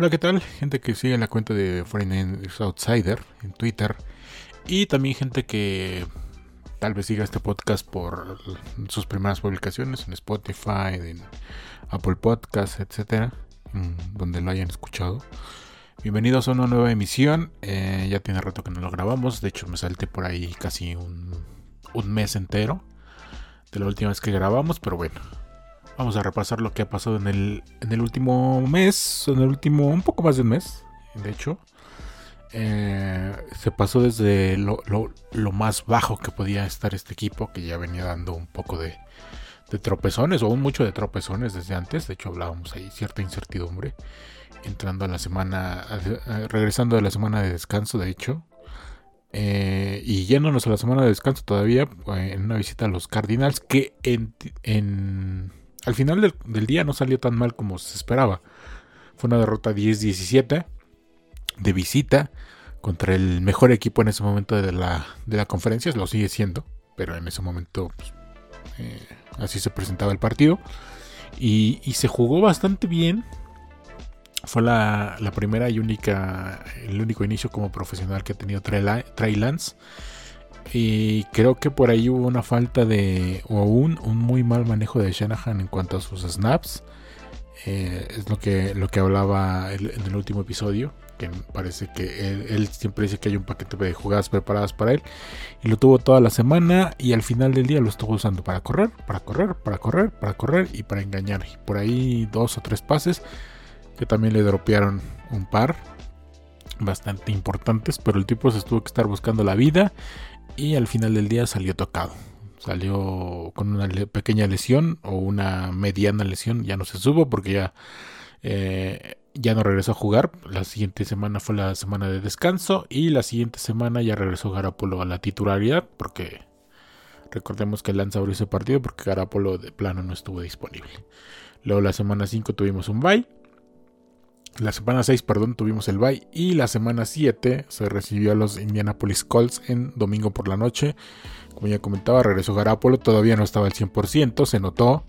Hola, ¿qué tal? Gente que sigue la cuenta de Foreign Outsider en Twitter. Y también gente que tal vez siga este podcast por sus primeras publicaciones en Spotify, en Apple Podcasts, etcétera, donde lo hayan escuchado. Bienvenidos a una nueva emisión. Eh, ya tiene rato que no lo grabamos. De hecho, me salté por ahí casi un, un mes entero de la última vez que grabamos. Pero bueno, Vamos a repasar lo que ha pasado en el, en el último mes, en el último, un poco más de un mes, de hecho. Eh, se pasó desde lo, más bajo que podía estar este equipo, que ya venía dando un poco de, de tropezones, o un mucho de tropezones desde antes. De hecho, hablábamos ahí cierta incertidumbre. Entrando a la semana, regresando de la semana de descanso, de hecho. Eh, y yéndonos a la semana de descanso todavía, eh, en una visita a los Cardinals, que en al final del, día no salió tan mal como se esperaba. Fue una derrota 10-17 de visita contra el mejor equipo en ese momento de la, de la conferencia, lo sigue siendo, pero en ese momento pues, eh, así se presentaba el partido. Y, se jugó bastante bien. Fue la, primera y única, el único inicio como profesional que ha tenido Trey Lance. Y creo que por ahí hubo una falta de. o un, un muy mal manejo de Shanahan en cuanto a sus snaps. Eh, es lo que, lo que hablaba en el último episodio. Que parece que él, siempre dice que hay un paquete de jugadas preparadas para él. Y lo tuvo toda la semana. Y al final del día lo estuvo usando para correr, para correr, para correr, para correr y para engañar. Y por ahí dos o tres pases que también le dropearon un par bastante importantes. Pero el tipo se estuvo que estar buscando la vida y al final del día salió tocado. Salió con una pequeña lesión o una mediana lesión, ya no se supo porque ya, eh, ya no regresó a jugar. La siguiente semana fue la semana de descanso y la siguiente semana ya regresó Garapolo a la titularidad porque recordemos que Lanza abrió ese partido porque Garapolo de plano no estuvo disponible. Luego la semana 5 tuvimos un bye la semana 6, perdón, tuvimos el bye. Y la semana 7 se recibió a los Indianapolis Colts en domingo por la noche. Como ya comentaba, regresó Garapolo. Todavía no estaba al 100%, se notó.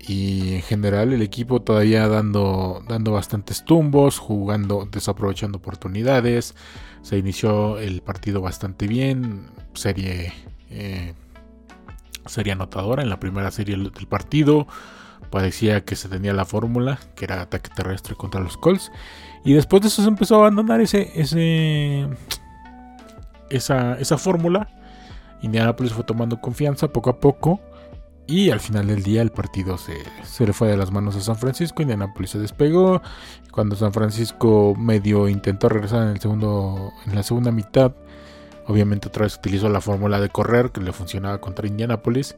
Y en general el equipo todavía dando, dando bastantes tumbos, jugando, desaprovechando oportunidades. Se inició el partido bastante bien. Serie, eh, serie anotadora en la primera serie del partido parecía que se tenía la fórmula, que era ataque terrestre contra los Colts. Y después de eso se empezó a abandonar ese, esa, esa fórmula. Indianapolis fue tomando confianza poco a poco. Y al final del día el partido se, se, le fue de las manos a San Francisco. Indianapolis se despegó. Cuando San Francisco medio intentó regresar en, el segundo, en la segunda mitad, obviamente otra vez utilizó la fórmula de correr que le funcionaba contra Indianapolis.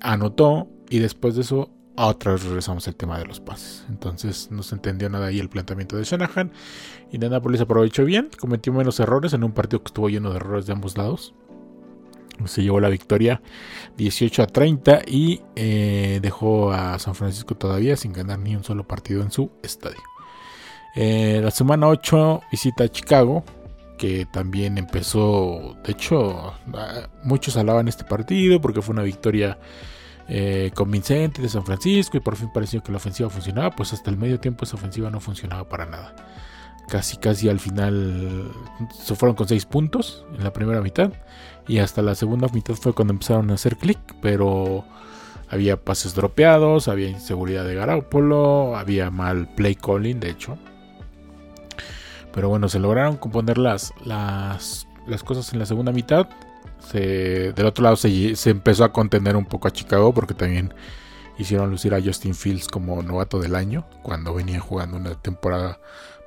Anotó y después de eso otra vez regresamos al tema de los pases. Entonces no se entendió nada ahí el planteamiento de Shanahan. Indianapolis aprovechó bien, cometió menos errores en un partido que estuvo lleno de errores de ambos lados. Se llevó la victoria 18 a 30 y eh, dejó a San Francisco todavía sin ganar ni un solo partido en su estadio. Eh, la semana 8 visita a Chicago, que también empezó, de hecho, muchos hablaban este partido porque fue una victoria eh, convincente de San Francisco y por fin pareció que la ofensiva funcionaba, pues hasta el medio tiempo esa ofensiva no funcionaba para nada. Casi, casi al final se fueron con 6 puntos en la primera mitad y hasta la segunda mitad fue cuando empezaron a hacer clic, pero había pases dropeados, había inseguridad de Garápolo, había mal play calling, de hecho. Pero bueno, se lograron componer las, las, las cosas en la segunda mitad del otro lado se, empezó a contener un poco a Chicago porque también hicieron lucir a Justin Fields como novato del año cuando venía jugando una temporada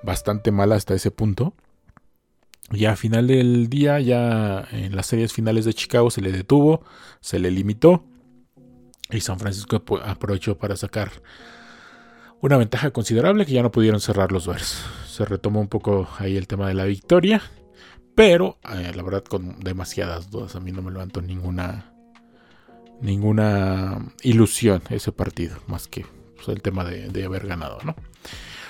bastante mala hasta ese punto. Y a final del día, ya en las series finales de Chicago se le detuvo, se le limitó y San Francisco aprovechó para sacar una ventaja considerable que ya no pudieron cerrar los Bears. Se retomó un poco ahí el tema de la victoria pero, eh, la verdad, con demasiadas dudas. A mí no me levanto ninguna. Ninguna ilusión ese partido. Más que pues, el tema de, haber ganado, ¿no?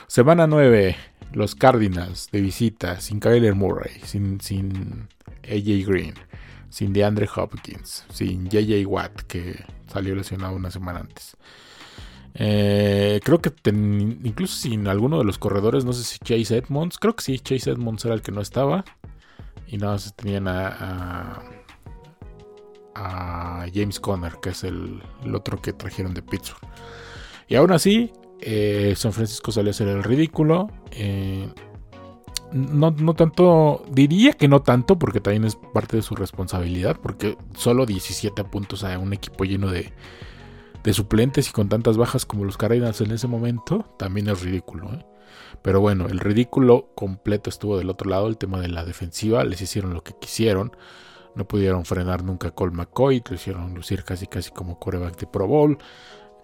Semana 9. Los Cardinals de visita. Sin Kyler Murray. Sin, sin AJ Green. Sin DeAndre Hopkins. Sin JJ Watt. Que salió lesionado una semana antes. Eh, creo que incluso sin alguno de los corredores, no sé si Chase Edmonds, creo que sí, Chase Edmonds era el que no estaba. Y nada más tenían a, James Conner, que es el, otro que trajeron de Pittsburgh. Y aún así, eh, San Francisco salió a hacer el ridículo. Eh, no, no, tanto, diría que no tanto, porque también es parte de su responsabilidad, porque solo 17 puntos a un equipo lleno de, de suplentes y con tantas bajas como los Cardinals en ese momento, también es ridículo. ¿eh? Pero bueno, el ridículo completo estuvo del otro lado, el tema de la defensiva, les hicieron lo que quisieron, no pudieron frenar nunca a Cole McCoy, lo hicieron lucir casi casi como coreback de Pro Bowl.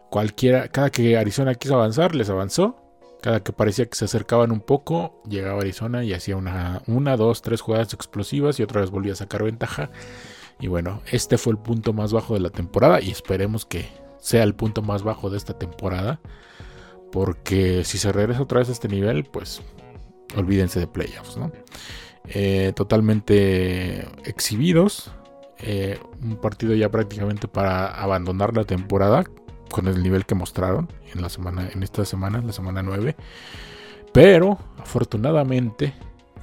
Cualquiera, cada que Arizona quiso avanzar, les avanzó. Cada que parecía que se acercaban un poco, llegaba Arizona y hacía una, una, dos, tres jugadas explosivas y otra vez volvía a sacar ventaja. Y bueno, este fue el punto más bajo de la temporada y esperemos que sea el punto más bajo de esta temporada. Porque si se regresa otra vez a este nivel, pues olvídense de playoffs, ¿no? Eh, totalmente exhibidos. Eh, un partido ya prácticamente para abandonar la temporada con el nivel que mostraron en la semana, en esta semana, la semana 9. Pero afortunadamente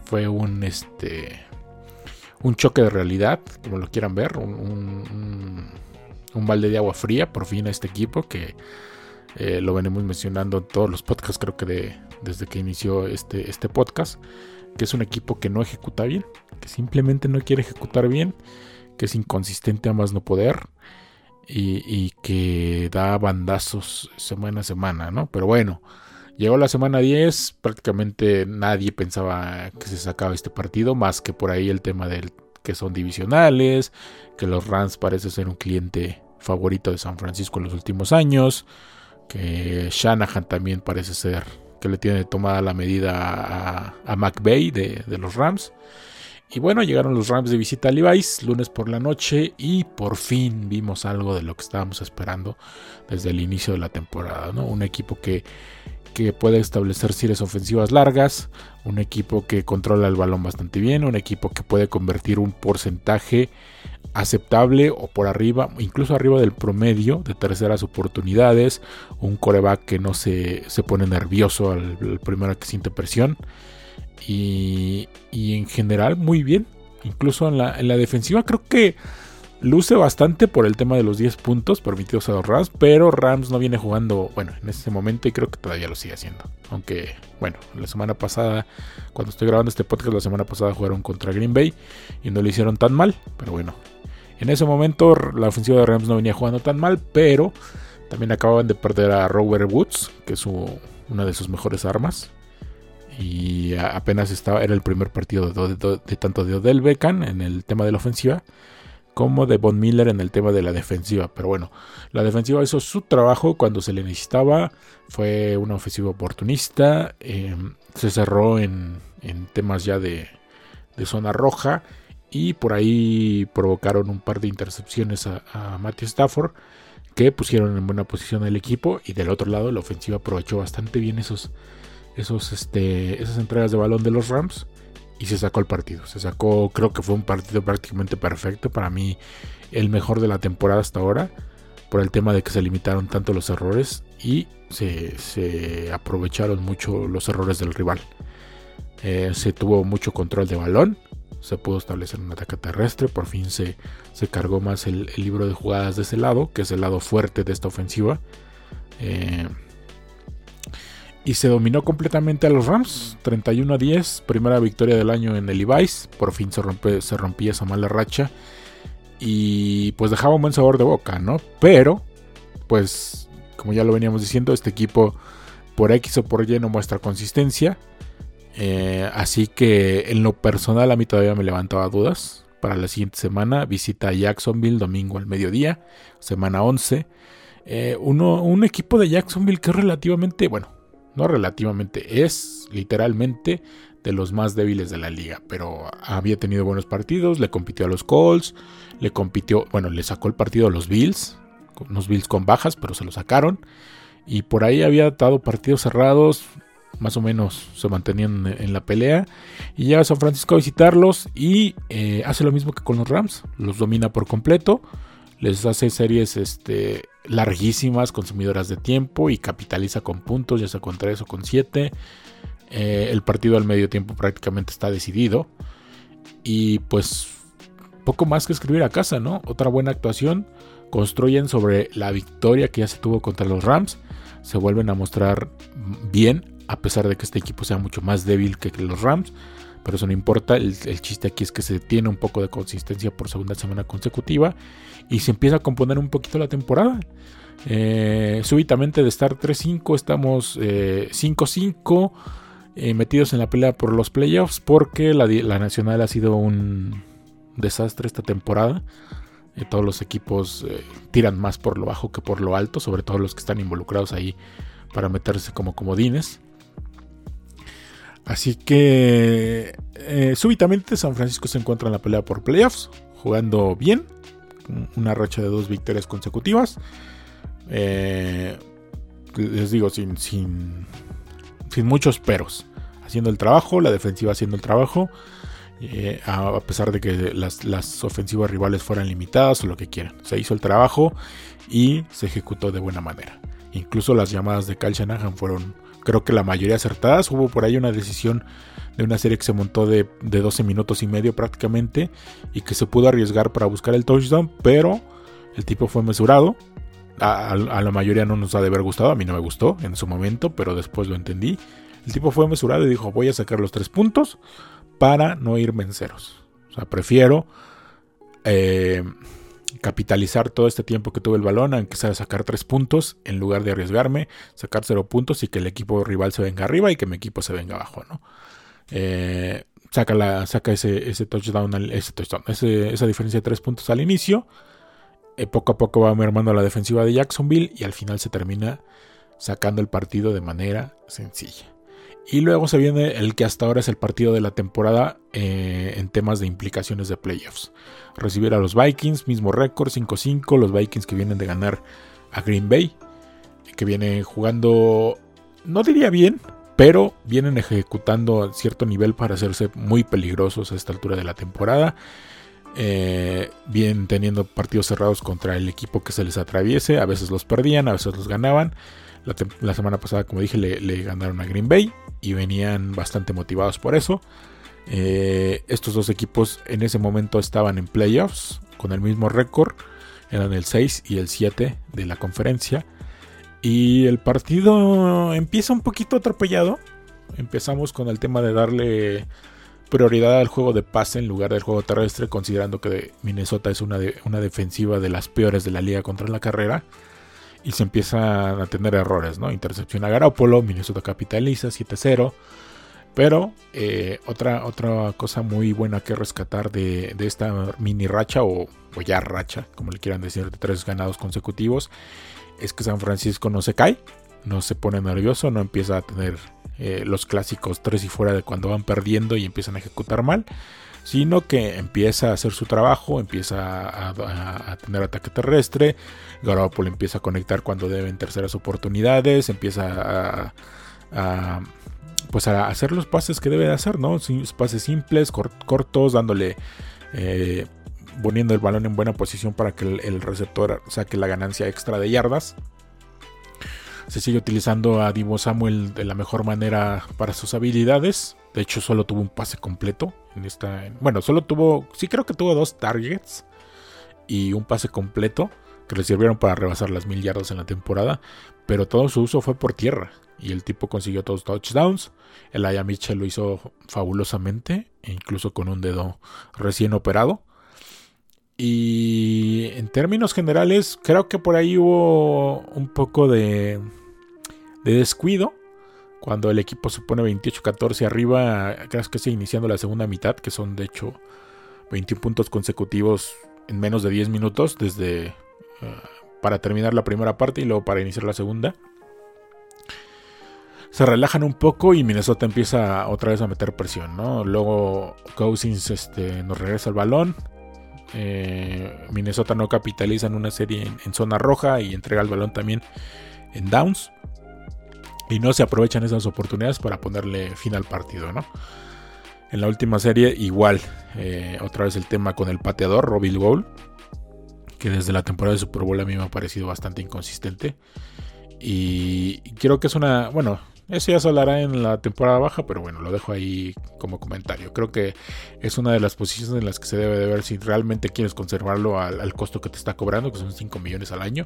fue un este un choque de realidad, como lo quieran ver, un un balde de agua fría por fin a este equipo que eh, lo venimos mencionando en todos los podcasts, creo que de, desde que inició este, este podcast, que es un equipo que no ejecuta bien, que simplemente no quiere ejecutar bien, que es inconsistente a más no poder y, y que da bandazos semana a semana, ¿no? Pero bueno, llegó la semana 10, prácticamente nadie pensaba que se sacaba este partido, más que por ahí el tema del que son divisionales, que los Rams parece ser un cliente favorito de San Francisco en los últimos años, que Shanahan también parece ser que le tiene tomada la medida a, a McVay de, los Rams. Y bueno, llegaron los Rams de visita a Levi's lunes por la noche y por fin vimos algo de lo que estábamos esperando desde el inicio de la temporada, ¿no? Un equipo que que puede establecer series ofensivas largas, un equipo que controla el balón bastante bien, un equipo que puede convertir un porcentaje aceptable o por arriba, incluso arriba del promedio de terceras oportunidades, un coreback que no se, se pone nervioso al, primero que siente presión y, y, en general muy bien, incluso en la, en la defensiva creo que Luce bastante por el tema de los 10 puntos permitidos a los Rams, pero Rams no viene jugando, bueno, en este momento y creo que todavía lo sigue haciendo. Aunque, bueno, la semana pasada, cuando estoy grabando este podcast, la semana pasada jugaron contra Green Bay y no lo hicieron tan mal, pero bueno, en ese momento la ofensiva de Rams no venía jugando tan mal, pero también acababan de perder a Robert Woods, que es una de sus mejores armas. Y apenas estaba, era el primer partido de, tanto de Odell Beckham en el tema de la ofensiva como de Von Miller en el tema de la defensiva. Pero bueno, la defensiva hizo su trabajo cuando se le necesitaba. Fue una ofensiva oportunista. Em, se cerró en, temas ya de, zona roja. Y por ahí provocaron un par de intercepciones a, Matthew Stafford. Que pusieron en buena posición al equipo. Y del otro lado, la ofensiva aprovechó bastante bien esos, esos, este, esas entregas de balón de los Rams y se sacó el partido. Se sacó, creo que fue un partido prácticamente perfecto. Para mí, el mejor de la temporada hasta ahora. Por el tema de que se limitaron tanto los errores y se, aprovecharon mucho los errores del rival. Eh, se tuvo mucho control de balón. Se pudo establecer un ataque terrestre. Por fin se, se cargó más el, libro de jugadas de ese lado, que es el lado fuerte de esta ofensiva. Eh, y se dominó completamente a los Rams, 31 a 10, primera victoria del año en el Levi's, por fin se, rompe, se rompía esa mala racha y pues dejaba un buen sabor de boca, ¿no? Pero, pues, como ya lo veníamos diciendo, este equipo por X o por Y no muestra consistencia, eh, así que en lo personal a mí todavía me levantaba dudas. Para la siguiente semana visita Jacksonville domingo al mediodía, semana 11. Eh, uno, un equipo de Jacksonville que es relativamente, bueno, no relativamente, es literalmente de los más débiles de la liga, pero había tenido buenos partidos, le compitió a los Colts, le compitió, bueno, le sacó el partido a los Bills, unos Bills con bajas, pero se lo sacaron, y por ahí había dado partidos cerrados, más o menos se mantenían en la pelea, y llega San Francisco a visitarlos y eh, hace lo mismo que con los Rams, los domina por completo, les hace series este, larguísimas, consumidoras de tiempo y capitaliza con puntos, ya sea con 3 o con 7. Eh, el partido al medio tiempo prácticamente está decidido. Y pues poco más que escribir a casa, ¿no? Otra buena actuación. Construyen sobre la victoria que ya se tuvo contra los Rams. Se vuelven a mostrar bien, a pesar de que este equipo sea mucho más débil que los Rams. Pero eso no importa. El, chiste aquí es que se tiene un poco de consistencia por segunda semana consecutiva. Y se empieza a componer un poquito la temporada. Eh, súbitamente de estar 3-5 estamos 5-5. Eh, eh, metidos en la pelea por los playoffs porque la, Nacional ha sido un desastre esta temporada. Todos los equipos tiran más por lo bajo que por lo alto, sobre todo los que están involucrados ahí para meterse como comodines. Así que súbitamente San Francisco se encuentra en la pelea por playoffs, jugando bien, una racha de dos victorias consecutivas. les digo, sin, sin sin muchos peros. Haciendo el trabajo, la defensiva haciendo el trabajo. Eh, a pesar de que las, ofensivas rivales fueran limitadas o lo que quieran. Se hizo el trabajo y se ejecutó de buena manera. Incluso las llamadas de Kyle Shanahan fueron, creo que la mayoría acertadas. Hubo por ahí una decisión de una serie que se montó de, de 12 minutos y medio prácticamente y que se pudo arriesgar para buscar el touchdown, pero el tipo fue mesurado a, la mayoría no nos ha de haber gustado, a mí no me gustó en su momento, pero después lo entendí. El tipo fue mesurado y dijo, voy a sacar los tres puntos para no irme en ceros. O sea, prefiero eh, capitalizar todo este tiempo que tuve el balón, aunque sea sacar tres puntos, en lugar de arriesgarme, sacar cero puntos y que el equipo rival se venga arriba y que mi equipo se venga abajo, ¿no? Eh, saca, la, saca ese, ese touchdown, ese touchdown esa diferencia de tres puntos al inicio eh, poco a poco va mermando la defensiva de Jacksonville y al final se termina sacando el partido de manera sencilla. Y luego se viene el que hasta ahora es el partido de la temporada eh, en temas de implicaciones de playoffs. Recibir a los Vikings, mismo récord, 5-5, los Vikings que vienen de ganar a Green Bay, que vienen jugando, no diría bien, pero vienen ejecutando a cierto nivel para hacerse muy peligrosos a esta altura de la temporada. Eh, bien teniendo partidos cerrados contra el equipo que se les atraviese. A veces los perdían, a veces los ganaban. La, semana pasada, como dije, le, ganaron a Green Bay y venían bastante motivados por eso. Eh, estos dos equipos en ese momento estaban en playoffs con el mismo récord. Eran el 6 y el 7 de la conferencia. Y el partido empieza un poquito atropellado. Empezamos con el tema de darle prioridad al juego de pase en lugar del juego terrestre, considerando que Minnesota es una, una defensiva de las peores de la liga contra la carrera. Y se empiezan a tener errores, ¿no? Intercepción a Garoppolo, Minnesota capitaliza 7-0. Pero eh, otra, otra cosa muy buena que rescatar de, esta mini racha, o, o, ya racha, como le quieran decir, de tres ganados consecutivos, es que San Francisco no se cae, no se pone nervioso, no empieza a tener eh, los clásicos tres y fuera de cuando van perdiendo y empiezan a ejecutar mal, sino que empieza a hacer su trabajo, empieza a, tener ataque terrestre, Garoppolo empieza a conectar cuando deben terceras oportunidades, empieza a, pues a hacer los pases que debe de hacer, ¿no? Pases simples, cortos, dándole... Eh, poniendo el balón en buena posición para que el receptor saque la ganancia extra de yardas se sigue utilizando a Divo Samuel de la mejor manera para sus habilidades. De hecho, solo tuvo un pase completo en esta. Bueno, solo tuvo. Sí, creo que tuvo dos targets y un pase completo que le sirvieron para rebasar las mil yardas en la temporada. Pero todo su uso fue por tierra. Y el tipo consiguió todos touchdowns. El Aya lo hizo fabulosamente, e incluso con un dedo recién operado. Y en términos generales, creo que por ahí hubo un poco de, de descuido. Cuando el equipo se pone 28-14 arriba, creo que está iniciando la segunda mitad, que son de hecho 21 puntos consecutivos en menos de 10 minutos, desde eh, para terminar la primera parte y luego para iniciar la segunda. Se relajan un poco y Minnesota empieza otra vez a meter presión, ¿no? Luego Cousins este, nos regresa el balón. Eh, Minnesota no capitaliza en una serie en, zona roja y entrega el balón también en downs y no se aprovechan esas oportunidades para ponerle fin al partido, ¿no? En la última serie, igual, eh, otra vez el tema con el pateador, Robbie Gould, que desde la temporada de Super Bowl a mí me ha parecido bastante inconsistente. Y creo que es una, bueno, eso ya se hablará en la temporada baja, pero bueno, lo dejo ahí como comentario. Creo que es una de las posiciones en las que se debe de ver si realmente quieres conservarlo al, costo que te está cobrando, que son 5 millones al año,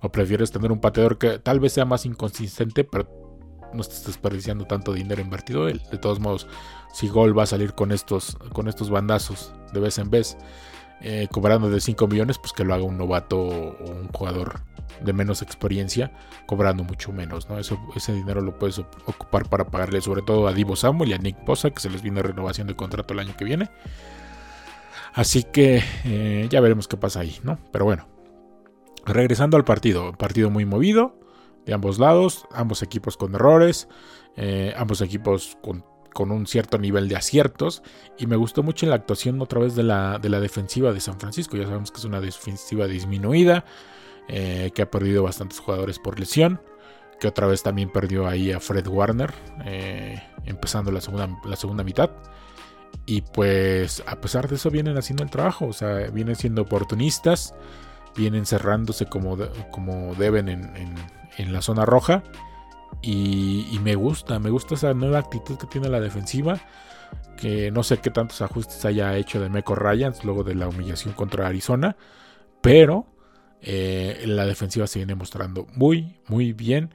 o prefieres tener un pateador que tal vez sea más inconsistente, pero no estés desperdiciando tanto dinero invertido. De todos modos, si Gol va a salir con estos, con estos bandazos de vez en vez, eh, cobrando de 5 millones, pues que lo haga un novato o un jugador de menos experiencia, cobrando mucho menos, ¿no? Eso, ese dinero lo puedes ocupar para pagarle sobre todo a Divo Samuel y a Nick Bosa, que se les viene renovación de contrato el año que viene. Así que eh, ya veremos qué pasa ahí, ¿no? Pero bueno, regresando al partido, partido muy movido de ambos lados, ambos equipos con errores, eh, ambos equipos con un cierto nivel de aciertos. Y me gustó mucho la actuación otra vez de la, de la defensiva de San Francisco. Ya sabemos que es una defensiva disminuida, eh, que ha perdido bastantes jugadores por lesión. Que otra vez también perdió ahí a Fred Warner, eh, empezando la segunda, la segunda mitad. Y pues a pesar de eso vienen haciendo el trabajo, o sea, vienen siendo oportunistas, vienen cerrándose como, como deben en, en la zona roja y, me gusta, me gusta esa nueva actitud que tiene la defensiva. Que no sé qué tantos ajustes haya hecho de Meco Ryans luego de la humillación contra Arizona. Pero eh, la defensiva se viene mostrando muy, muy bien.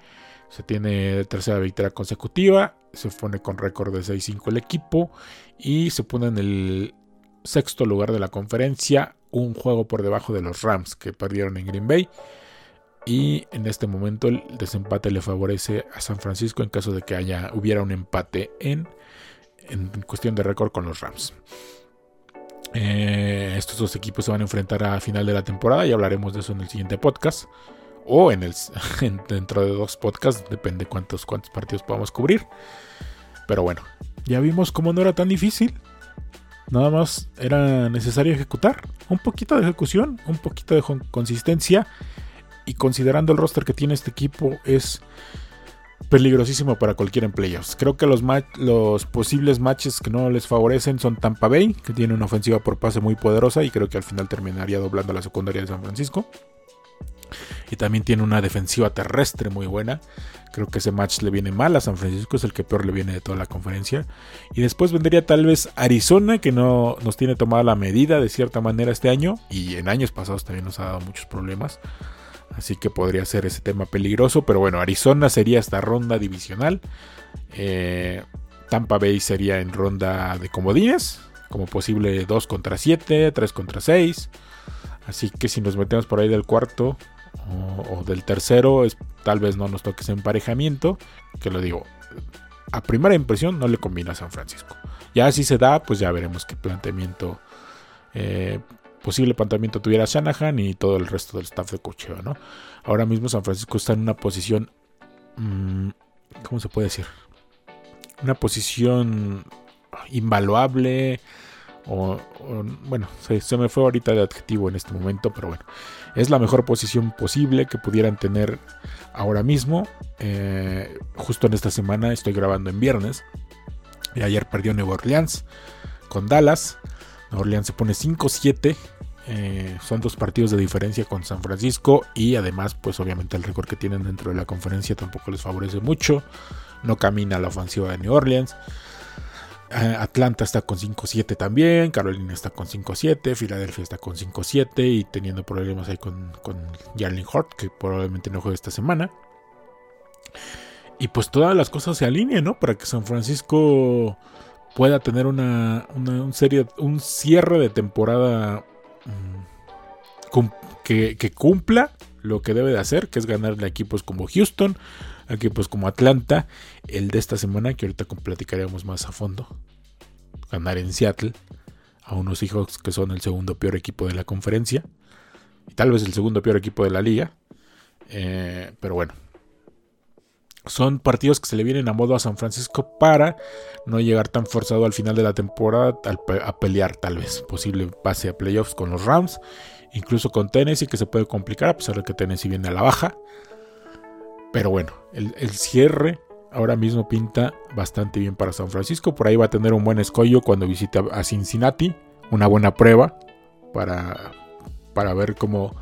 Se tiene tercera victoria consecutiva. Se pone con récord de 6-5 el equipo. Y se pone en el sexto lugar de la conferencia. Un juego por debajo de los Rams que perdieron en Green Bay. Y en este momento el desempate le favorece a San Francisco en caso de que haya, hubiera un empate en, en cuestión de récord con los Rams. Eh, estos dos equipos se van a enfrentar a final de la temporada y hablaremos de eso en el siguiente podcast. O en el, dentro de dos podcasts, depende cuántos, cuántos partidos podamos cubrir. Pero bueno, ya vimos cómo no era tan difícil. Nada más era necesario ejecutar. Un poquito de ejecución, un poquito de consistencia y considerando el roster que tiene este equipo es peligrosísimo para cualquier en playoffs. Creo que los, los posibles matches que no les favorecen son Tampa Bay, que tiene una ofensiva por pase muy poderosa y creo que al final terminaría doblando la secundaria de San Francisco. Y también tiene una defensiva terrestre muy buena. Creo que ese match le viene mal a San Francisco, es el que peor le viene de toda la conferencia. Y después vendría tal vez Arizona, que no nos tiene tomada la medida de cierta manera este año. Y en años pasados también nos ha dado muchos problemas. Así que podría ser ese tema peligroso. Pero bueno, Arizona sería esta ronda divisional. Eh, Tampa Bay sería en ronda de comodines. Como posible 2 contra 7, 3 contra 6. Así que si nos metemos por ahí del cuarto o, del tercero, es, tal vez no nos toque ese emparejamiento. Que lo digo, a primera impresión no le combina a San Francisco. Ya si se da, pues ya veremos qué planteamiento eh, posible planteamiento tuviera Shanahan y todo el resto del staff de cocheo, ¿no? Ahora mismo San Francisco está en una posición, mm, ¿cómo se puede decir? Una posición invaluable, bueno, se, me fue ahorita de adjetivo en este momento, pero bueno, es la mejor posición posible que pudieran tener ahora mismo. Eh, justo en esta semana estoy grabando en viernes. Y ayer perdió Nueva Orleans con Dallas. Nueva Orleans se pone 5-7 eh, son dos partidos de diferencia con San Francisco y además pues obviamente el récord que tienen dentro de la conferencia tampoco les favorece mucho. No camina la ofensiva de New Orleans. Eh, Atlanta está con 5-7 también, Carolina está con 5-7, Filadelfia está con 5-7 y teniendo problemas ahí con, con Jarlin Hort, que probablemente no juegue esta semana. Y pues todas las cosas se alinean, ¿no? Para que San Francisco pueda tener una, un, serie, un cierre de temporada que, cumpla lo que debe de hacer, que es ganarle equipos como Houston, a equipos como Atlanta, el de esta semana, que ahorita platicaremos más a fondo. Ganar en Seattle a unos hijos que son el segundo peor equipo de la conferencia, y tal vez el segundo peor equipo de la liga. Eh, pero bueno, son partidos que se le vienen a modo a San Francisco para no llegar tan forzado al final de la temporada a pelear tal vez posible pase a playoffs con los Rams, incluso con Tennessee que se puede complicar a pesar de que Tennessee viene a la baja. Pero bueno, el, cierre ahora mismo pinta bastante bien para San Francisco. Por ahí va a tener un buen escollo cuando visite a Cincinnati, una buena prueba para para ver cómo,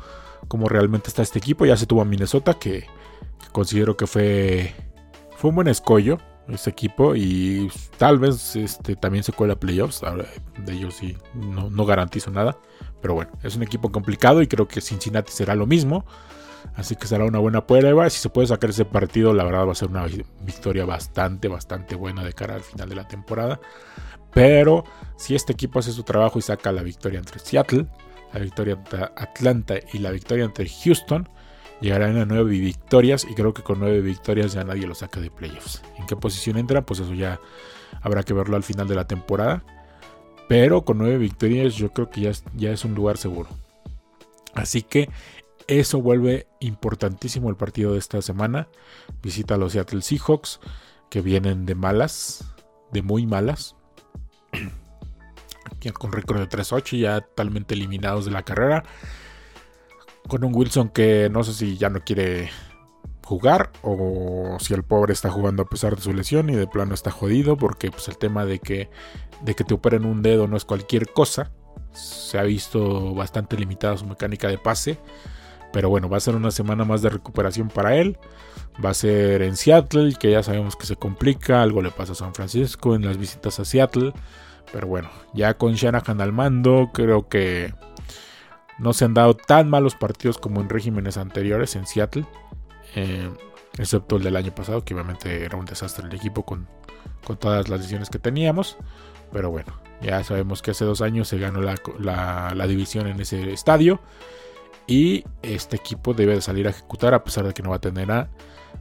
cómo realmente está este equipo. Ya se tuvo a Minnesota, que, considero que fue, fue un buen escollo este equipo y tal vez este, también se cuela playoffs. de ellos sí, no, no garantizo nada. Pero bueno, es un equipo complicado y creo que Cincinnati será lo mismo. Así que será una buena prueba. Si se puede sacar ese partido, la verdad va a ser una victoria bastante, bastante buena de cara al final de la temporada. Pero si este equipo hace su trabajo y saca la victoria entre Seattle, la victoria entre Atlanta y la victoria entre Houston, llegarán a nueve victorias y creo que con nueve victorias ya nadie lo saca de playoffs. ¿En qué posición entra? Pues eso ya habrá que verlo al final de la temporada. Pero con nueve victorias yo creo que ya ya es un lugar seguro. Así que eso vuelve importantísimo el partido de esta semana. Visita a los Seattle Seahawks, que vienen de malas, de muy malas. con récord de 3-8, ya totalmente eliminados de la carrera. Con un Wilson que no sé si ya no quiere jugar o si el pobre está jugando a pesar de su lesión y de plano está jodido porque pues el tema de que de que te operen un dedo no es cualquier cosa. Se ha visto bastante limitada su mecánica de pase. Pero bueno, va a ser una semana más de recuperación para él. Va a ser en Seattle, que ya sabemos que se complica. Algo le pasa a San Francisco en las visitas a Seattle. Pero bueno, ya con Shanahan al mando, creo que no se han dado tan malos partidos como en regímenes anteriores en Seattle. Eh, excepto el del año pasado, que obviamente era un desastre el equipo con, todas las decisiones que teníamos. Pero bueno, ya sabemos que hace dos años se ganó la división en ese estadio. Y este equipo debe de salir a ejecutar a pesar de que no va a tener a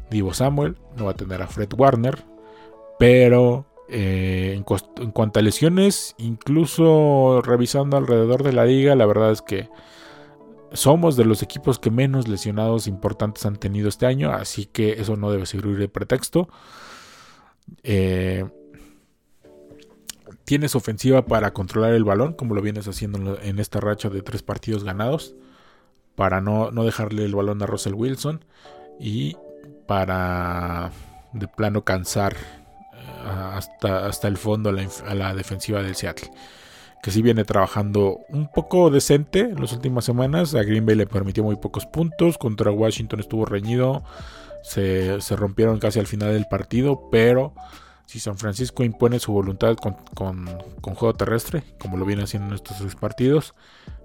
Divo Samuel, no va a tener a Fred Warner. Pero eh, en, cuanto a lesiones, incluso revisando alrededor de la liga, la verdad es que somos de los equipos que menos lesionados importantes han tenido este año. Así que eso no debe servir de pretexto. Eh, tienes ofensiva para controlar el balón, como lo vienes haciendo en esta racha de tres partidos ganados para no, dejarle el balón a Russell Wilson y para de plano cansar eh, hasta, hasta el fondo a la, defensiva del Seattle. Que sí viene trabajando un poco decente en las últimas semanas. A Green Bay le permitió muy pocos puntos. Contra Washington estuvo reñido. Se, rompieron casi al final del partido. Pero si San Francisco impone su voluntad con, con juego terrestre, como lo viene haciendo en estos tres partidos,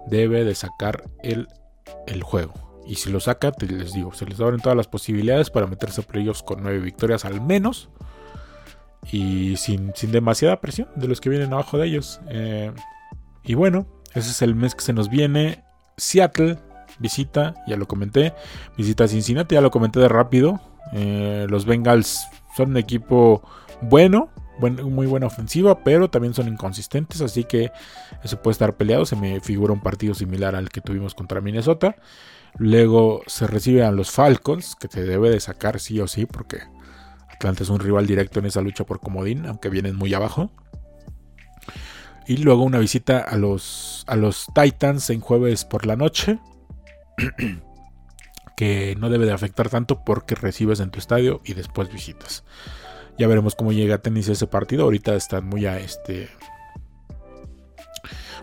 debe de sacar el el juego. Y si lo saca, te les digo, se les abren todas las posibilidades para meterse a playoffs con nueve victorias al menos. Y sin, demasiada presión de los que vienen abajo de ellos. Eh, y bueno, ese es el mes que se nos viene. Seattle visita, ya lo comenté. Visita Cincinnati, ya lo comenté de rápido. Eh, los Bengals son un equipo bueno, muy buena ofensiva, pero también son inconsistentes, así que eso puede estar peleado. Se me figura un partido similar al que tuvimos contra Minnesota. Luego se reciben a los Falcons, que se debe de sacar sí o sí, porque Atlanta es un rival directo en esa lucha por comodín, aunque vienen muy abajo. Y luego una visita a los, a los Titans en jueves por la noche. que no debe de afectar tanto porque recibes en tu estadio y después visitas. Ya veremos cómo llega a tenis ese partido. Ahorita están muy a este.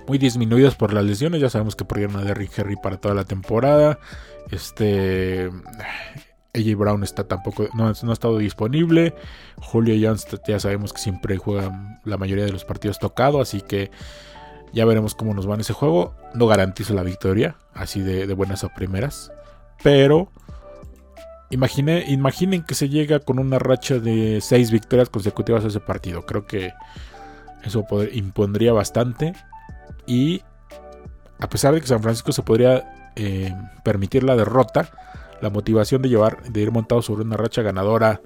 Muy disminuidos por las lesiones. Ya sabemos que perdieron a Derrick Henry para toda la temporada. Este. AJ Brown está tampoco. No, no ha estado disponible. Julio Jones ya sabemos que siempre juega la mayoría de los partidos tocado. Así que ya veremos cómo nos va en ese juego. No garantizo la victoria. Así de, de buenas a primeras. Pero imaginen que se llega con una racha de seis victorias consecutivas a ese partido. Creo que eso impondría bastante. Y a pesar de que San Francisco se podría eh, permitir la derrota, la motivación de llevar, de ir montado sobre una racha ganadora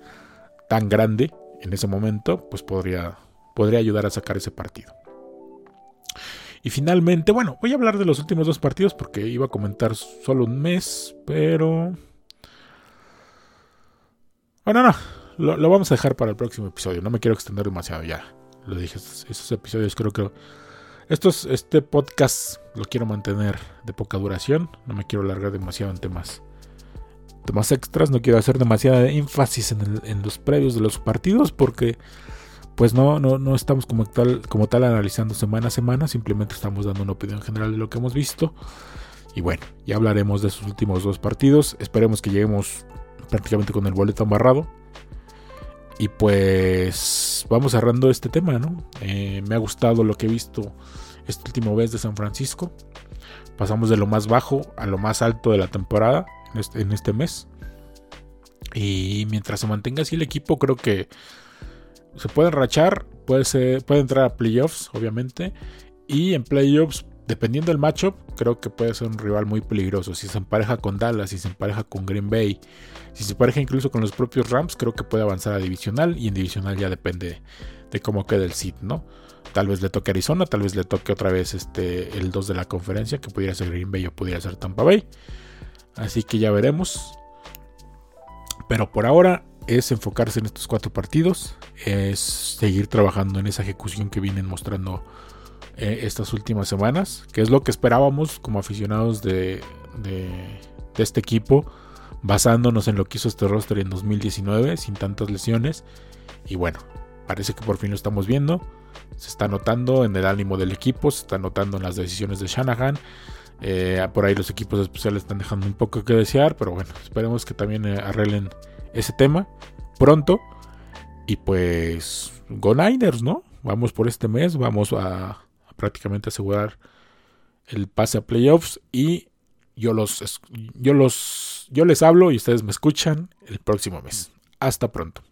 tan grande en ese momento, pues podría, podría ayudar a sacar ese partido. Y finalmente, bueno, voy a hablar de los últimos dos partidos porque iba a comentar solo un mes, pero bueno, no, lo, vamos a dejar para el próximo episodio. No me quiero extender demasiado ya. Lo dije, esos, episodios creo que... Estos, este podcast lo quiero mantener de poca duración. No me quiero alargar demasiado en temas, temas extras. No quiero hacer demasiada énfasis en, los previos de los partidos porque pues no, no, no estamos como tal, como tal analizando semana a semana. Simplemente estamos dando una opinión general de lo que hemos visto. Y bueno, ya hablaremos de sus últimos dos partidos. Esperemos que lleguemos prácticamente con el boleto amarrado. Y pues vamos cerrando este tema, ¿no? Eh, me ha gustado lo que he visto este último vez de San Francisco. Pasamos de lo más bajo a lo más alto de la temporada en este, en este mes. Y mientras se mantenga así el equipo, creo que se puede rachar, puede, ser, puede entrar a playoffs, obviamente. Y en playoffs, dependiendo del matchup, creo que puede ser un rival muy peligroso. Si se empareja con Dallas, si se empareja con Green Bay, si se empareja incluso con los propios Rams, creo que puede avanzar a divisional. Y en divisional ya depende de cómo quede el seed, ¿no? Tal vez le toque Arizona, tal vez le toque otra vez este, el 2 de la conferencia, que pudiera ser Green Bay o pudiera ser Tampa Bay. Así que ya veremos. Pero por ahora es enfocarse en estos cuatro partidos, es seguir trabajando en esa ejecución que vienen mostrando eh, estas últimas semanas, que es lo que esperábamos como aficionados de, este equipo, basándonos en lo que hizo este roster en 2019, sin tantas lesiones. Y bueno, parece que por fin lo estamos viendo. Se está notando en el ánimo del equipo, se está notando en las decisiones de Shanahan. Eh, por ahí los equipos especiales están dejando un poco que desear, pero bueno, esperemos que también eh, arreglen ese tema pronto. Y pues, Go Niners, ¿no? Vamos por este mes, vamos a prácticamente asegurar el pase a playoffs y yo los yo los yo les hablo y ustedes me escuchan el próximo mes. Hasta pronto.